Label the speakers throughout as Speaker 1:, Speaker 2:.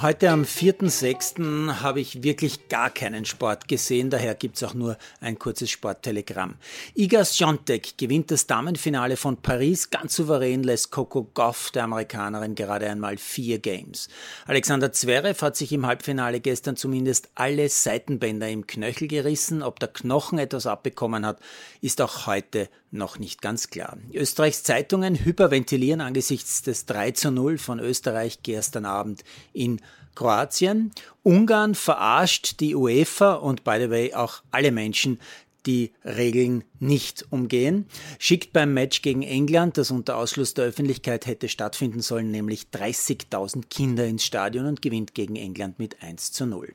Speaker 1: Heute am 4.6. habe ich wirklich gar keinen Sport gesehen, daher gibt es auch nur ein kurzes Sporttelegramm. Iga Swiatek gewinnt das Damenfinale von Paris ganz souverän, lässt Coco Goff, der Amerikanerin, gerade einmal vier Games. Alexander Zverev hat sich im Halbfinale gestern zumindest alle Seitenbänder im Knöchel gerissen. Ob der Knochen etwas abbekommen hat, ist auch heute noch nicht ganz klar. Österreichs Zeitungen hyperventilieren angesichts des 3 zu 0 von Österreich gestern Abend in Kroatien. Ungarn verarscht die UEFA und by the way auch alle Menschen, die Regeln nicht umgehen, schickt beim Match gegen England, das unter Ausschluss der Öffentlichkeit hätte stattfinden sollen, nämlich 30.000 Kinder ins Stadion und gewinnt gegen England mit 1 zu 0.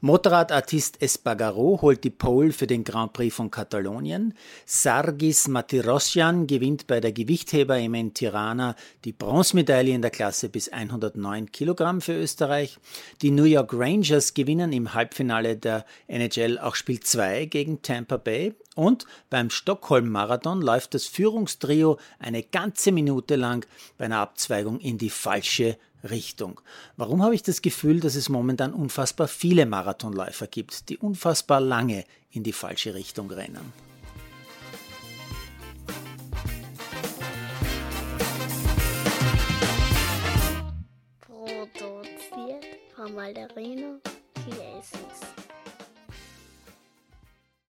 Speaker 1: Motorradartist Espargaro holt die Pole für den Grand Prix von Katalonien. Sargis Matirossian gewinnt bei der Gewichtheber-EM Tirana die Bronzemedaille in der Klasse bis 109 Kilogramm für Österreich. Die New York Rangers gewinnen im Halbfinale der NHL auch Spiel 2 gegen Tampa Bay. Und beim Stockholm-Marathon läuft das Führungstrio eine ganze Minute lang bei einer Abzweigung in die falsche Richtung. Warum habe ich das Gefühl, dass es momentan unfassbar viele Marathonläufer gibt, die unfassbar lange in die falsche Richtung rennen?
Speaker 2: Produziert von Malderino